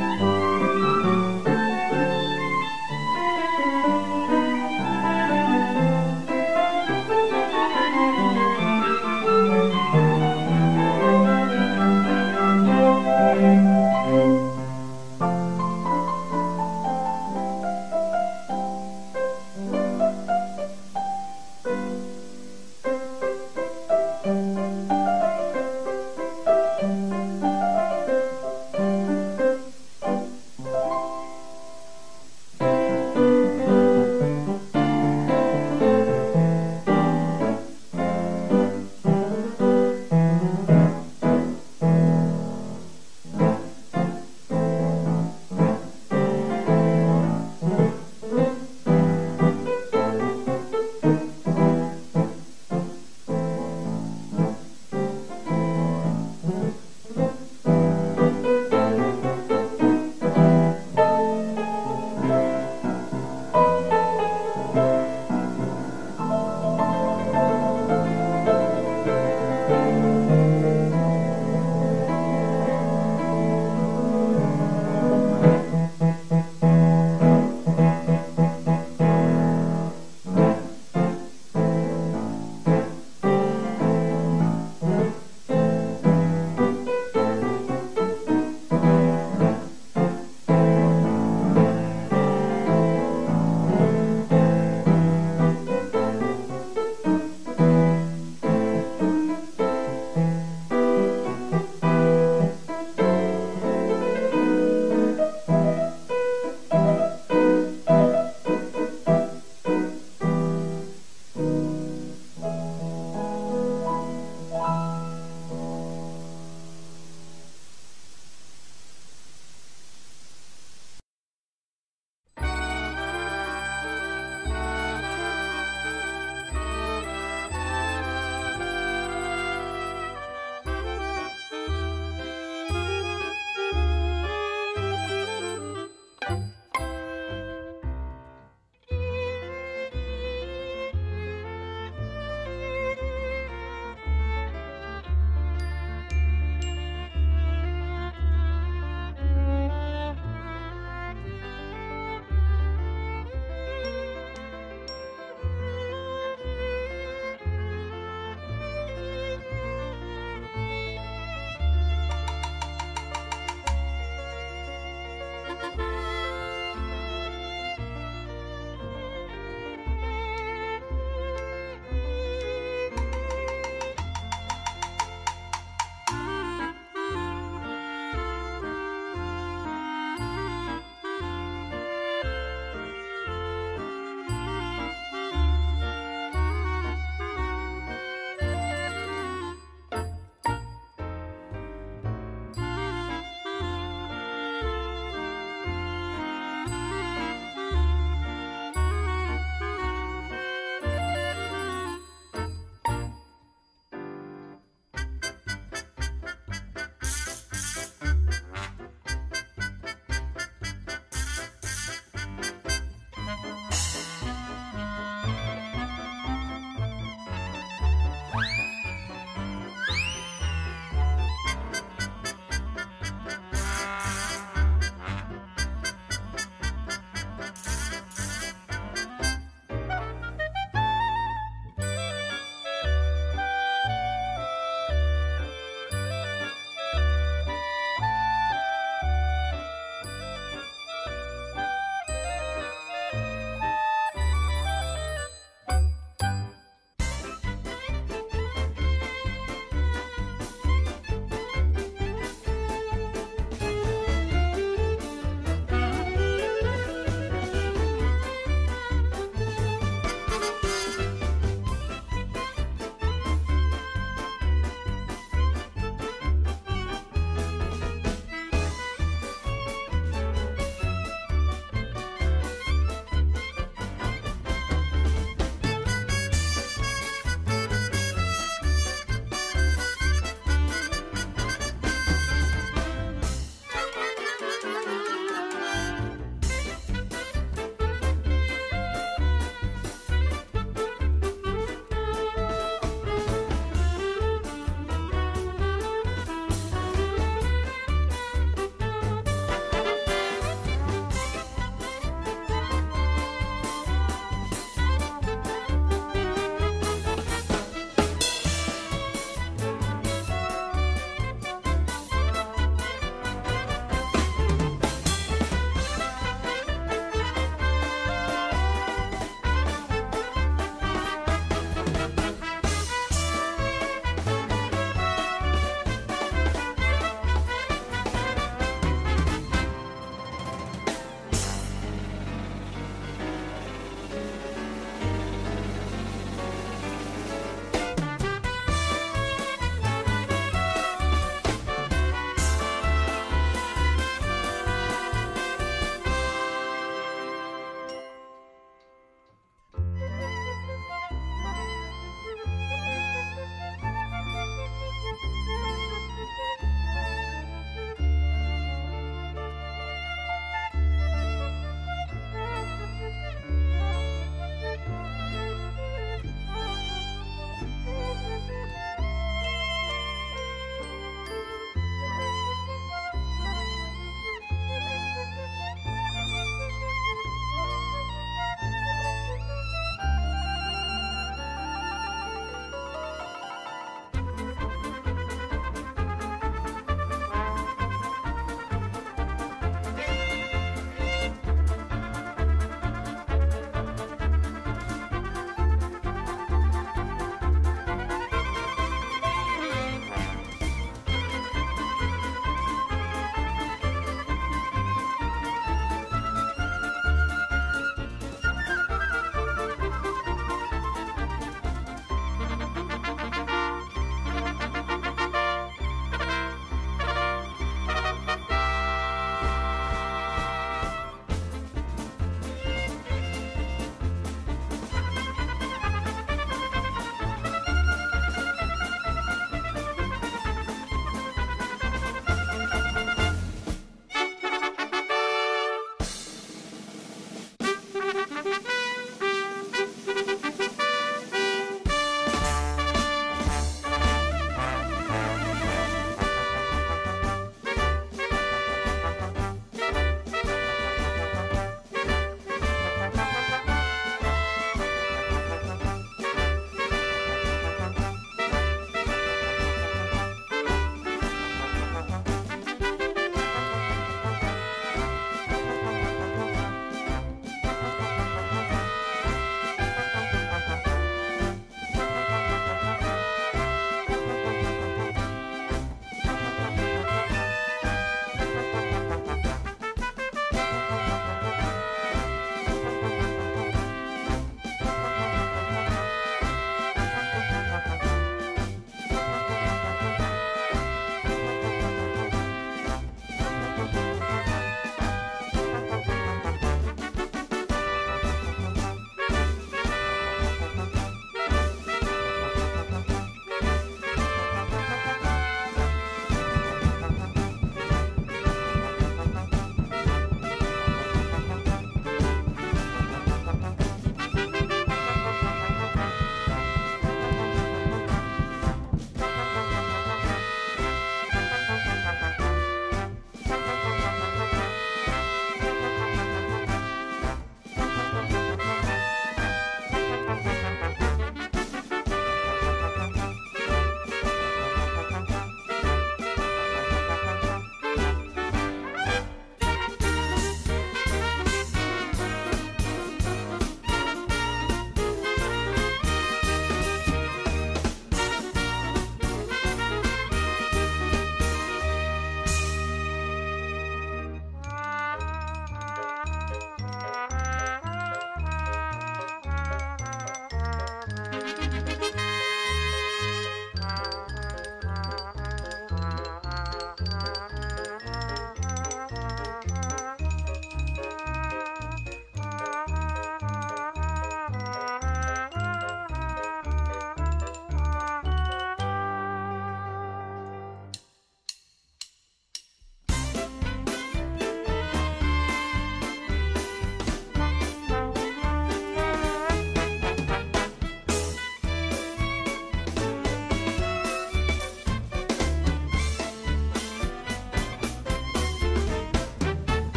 Bye.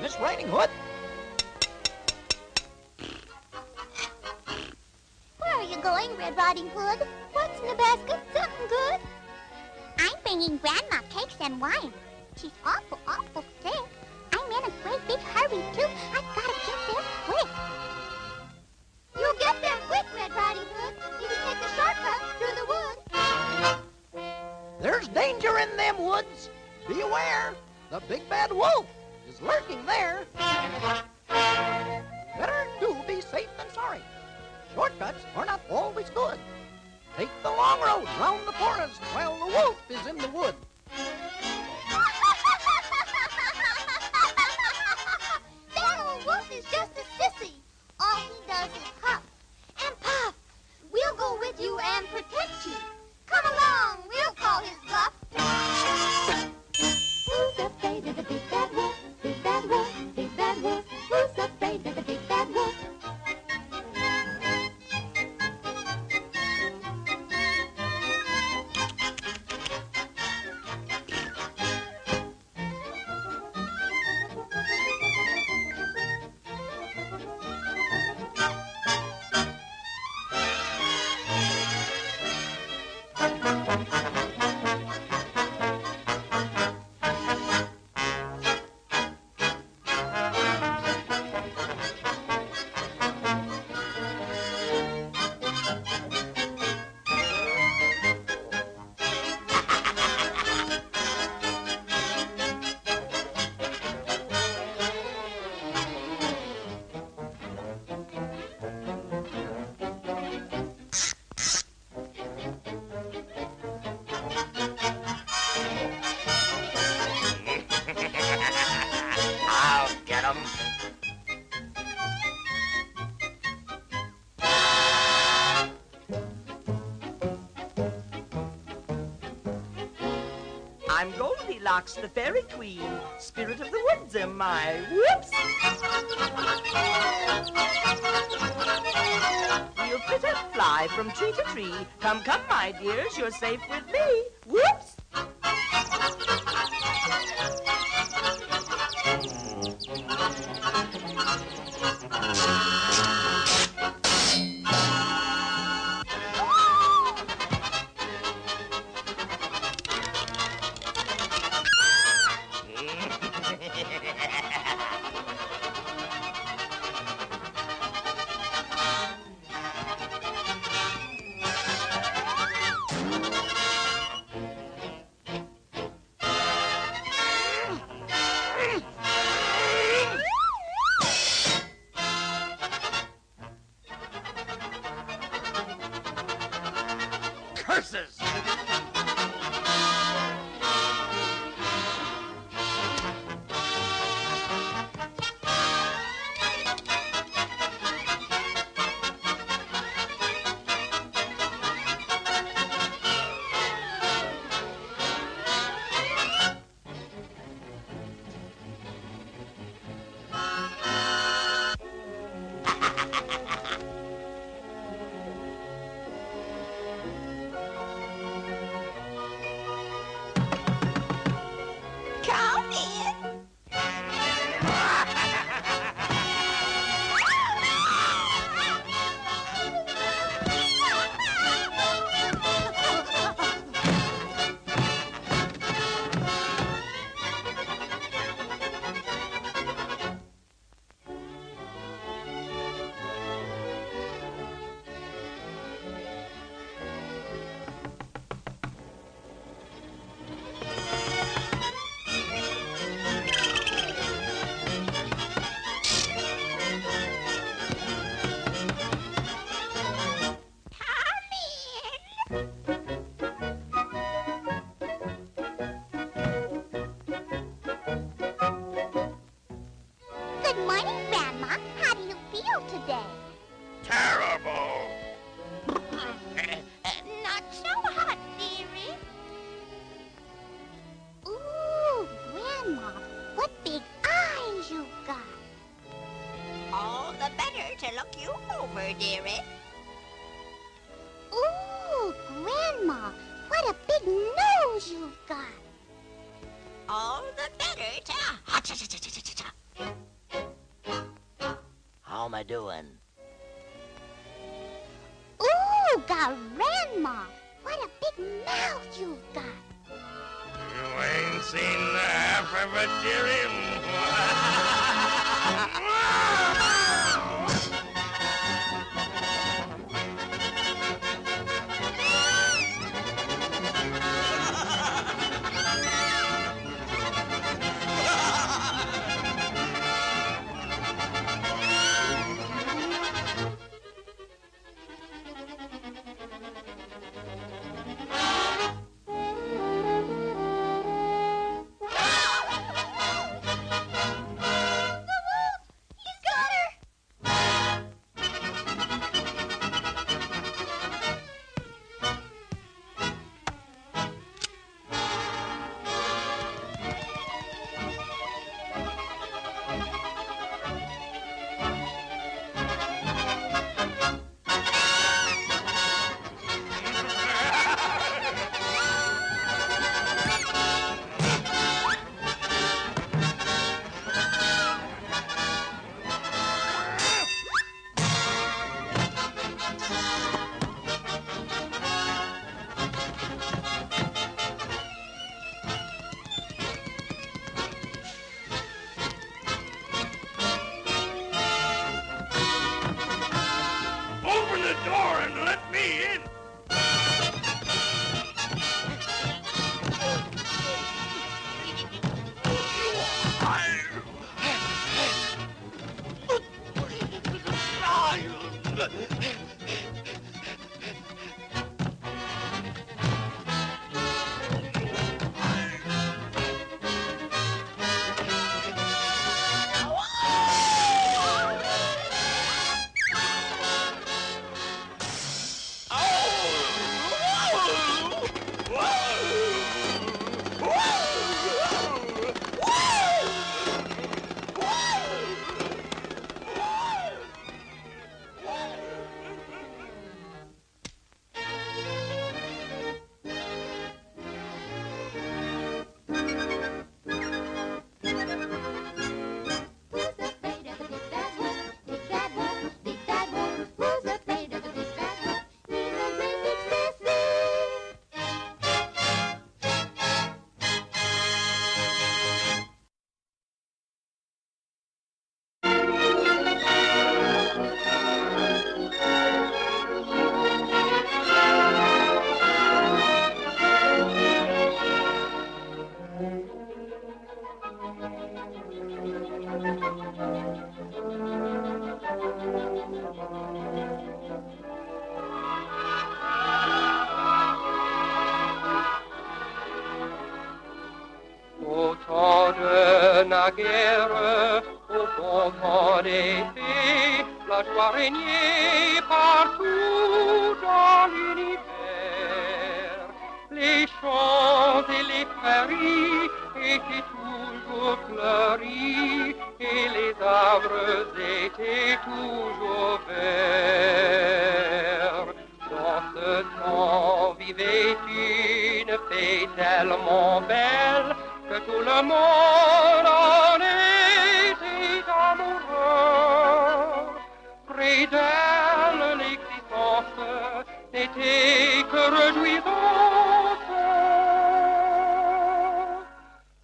Miss Riding Hood. Where are you going, Red Riding Hood? What's in the basket? Something good? I'm bringing Grandma cakes and wine. She's awful, awful sick. I'm in a great big hurry, too. I've got to get there quick. You'll get there quick, Red Riding Hood. You can take the shortcut through the woods. There's danger in them woods. Beware, the big bad wolf is lurking there. Better do be safe than sorry. Shortcuts are not always good. Take the long road round the forest while the wolf is in the wood. that old wolf is just a sissy. All he does is huff and puff. We'll go with you and protect you. Come along, we'll call his bluff. Who's afraid of the big bad wolf? Wolf, big bad wolf. Who's afraid of I'm Goldilocks, the fairy queen. Spirit of the woods am I. Whoops! We'll fit and fly from tree to tree. Come, come, my dears, you're safe with me. Toujours. Dans ce temps vivait une fée tellement belle que tout le monde en était amoureux. Près d'elle, l'existence n'était que réjouissante.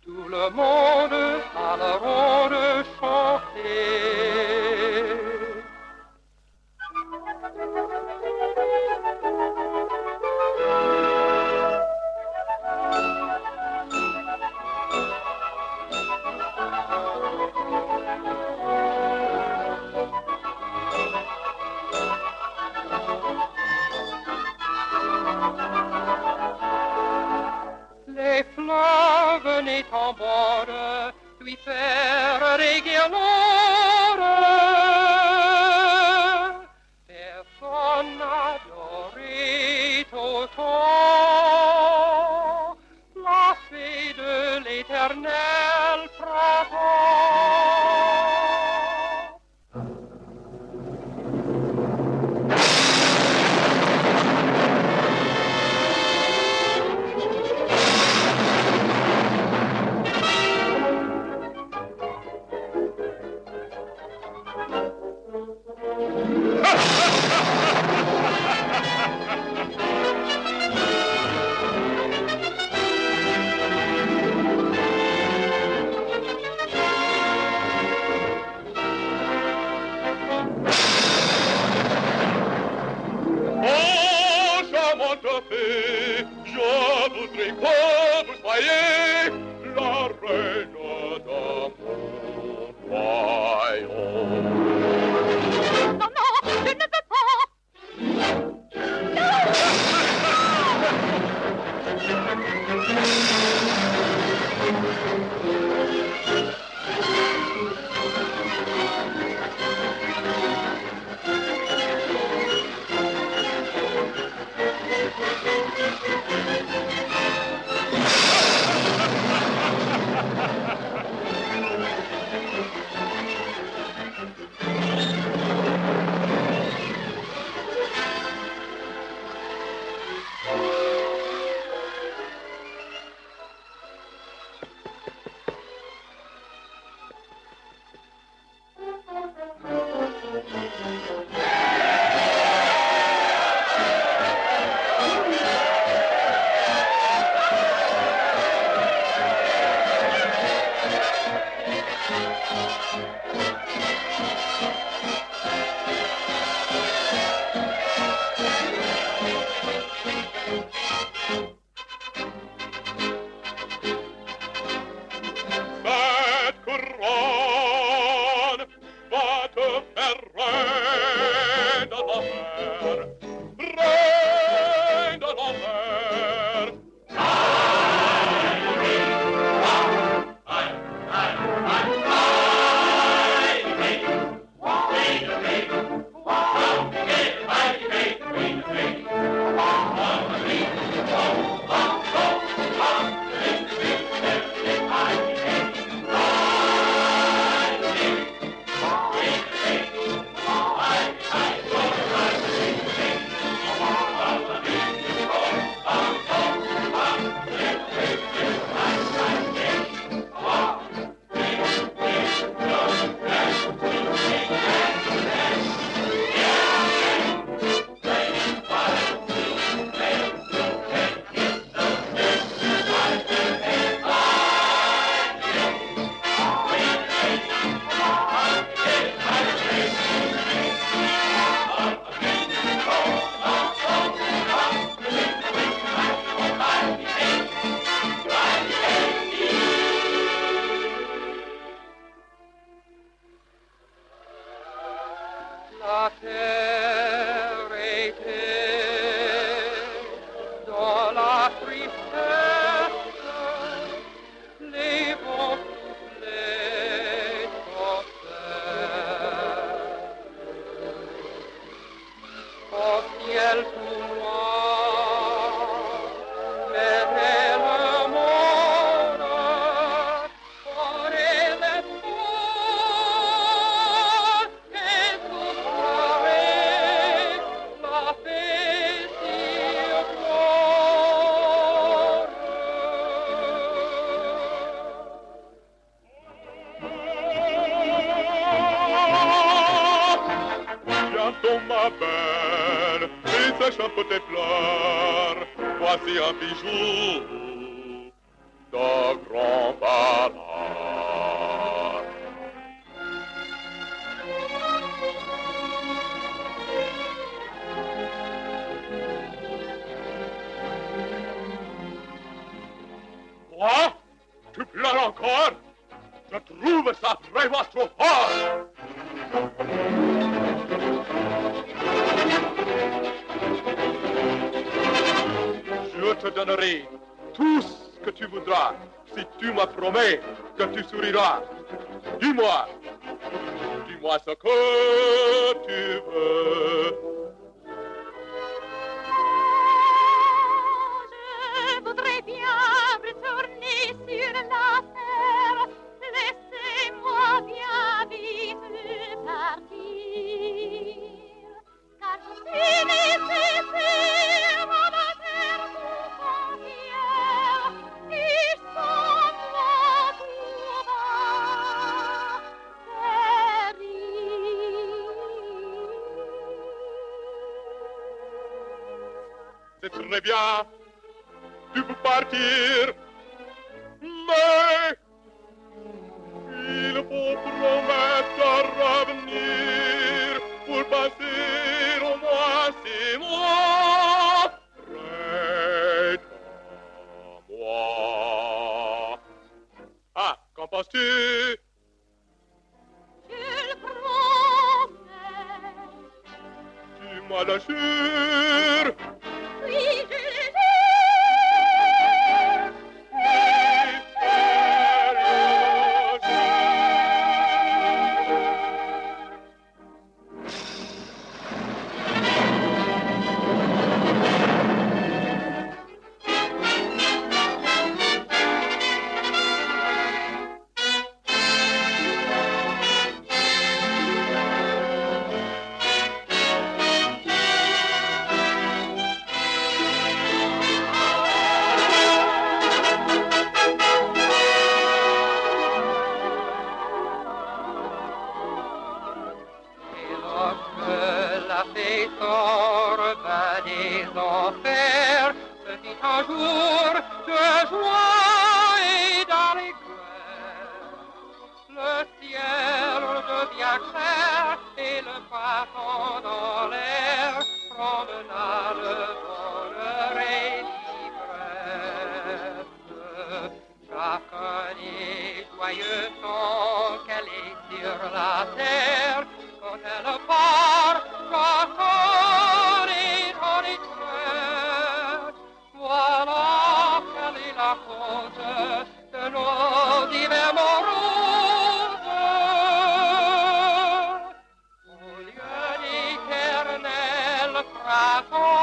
Tout le monde à la ronde tambore, lui faire des. me bien tu peux partir, mais il faut promettre à revenir pour passer au moins six mois près de moi. Ah, qu'en penses-tu? Quelle promesse! Tu m'as lâché. D'éternel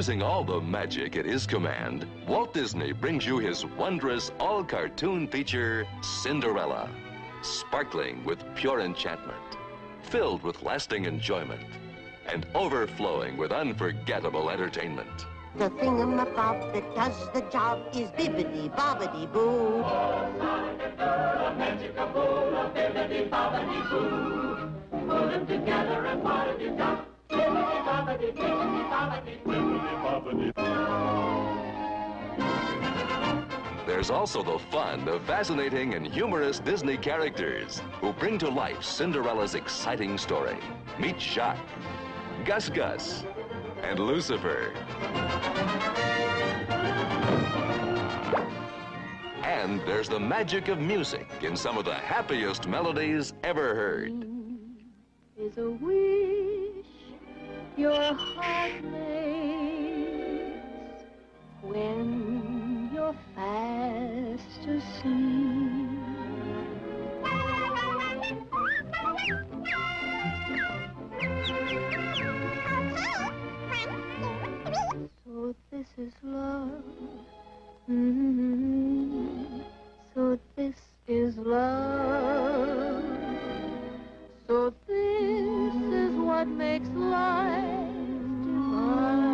Using all the magic at his command, Walt Disney brings you his wondrous all cartoon feature, Cinderella. Sparkling with pure enchantment, filled with lasting enjoyment, and overflowing with unforgettable entertainment. The thingamabob that does the job is bibbidi bobbidi boo. There's also the fun of fascinating and humorous Disney characters who bring to life Cinderella's exciting story. Meet Jaq, Gus Gus, and Lucifer. And there's the magic of music in some of the happiest melodies ever heard. Your heart makes when you're fast asleep. So this is love. Mm, So this is love. So this is what makes life divine.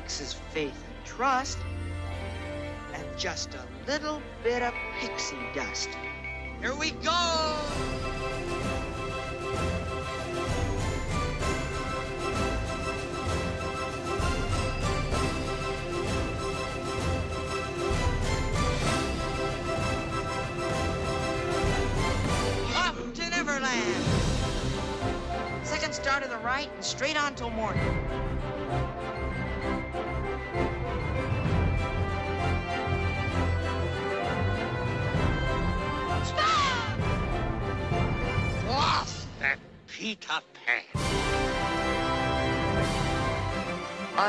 Takes is faith and trust, and just a little bit of pixie dust. Here we go! Neverland! Second star to the right and straight on till morning.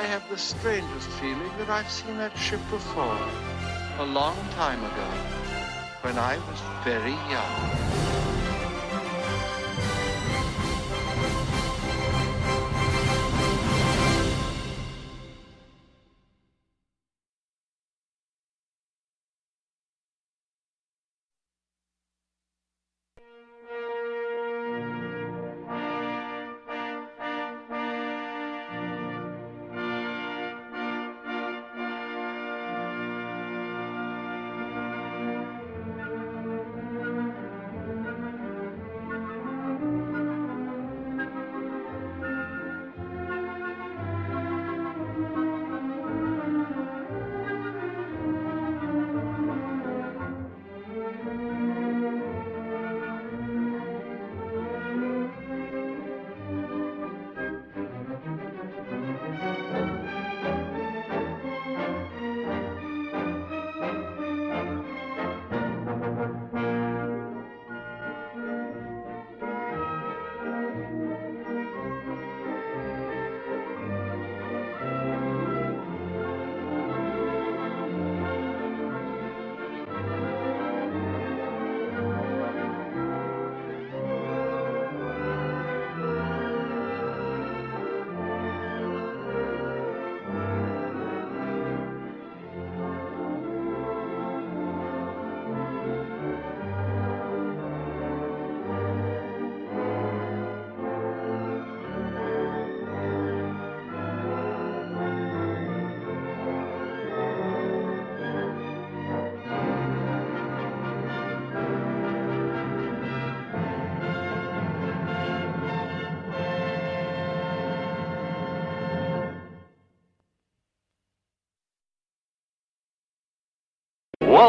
I have the strangest feeling that I've seen that ship before. A long time ago. When I was very young.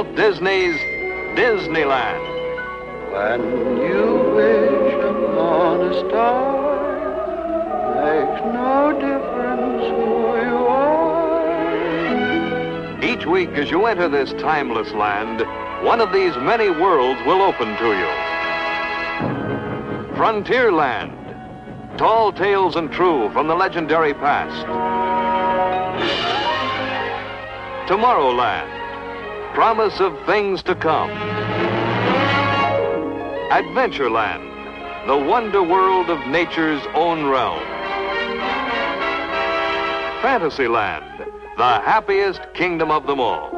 Walt Disney's Disneyland. When you wish upon a star, makes no difference who you are. Each week, as you enter this timeless land, one of these many worlds will open to you. Frontierland. Tall tales and true from the legendary past. Tomorrowland. Promise of things to come. Adventureland. the wonder world of nature's own realm. Fantasyland, the happiest kingdom of them all.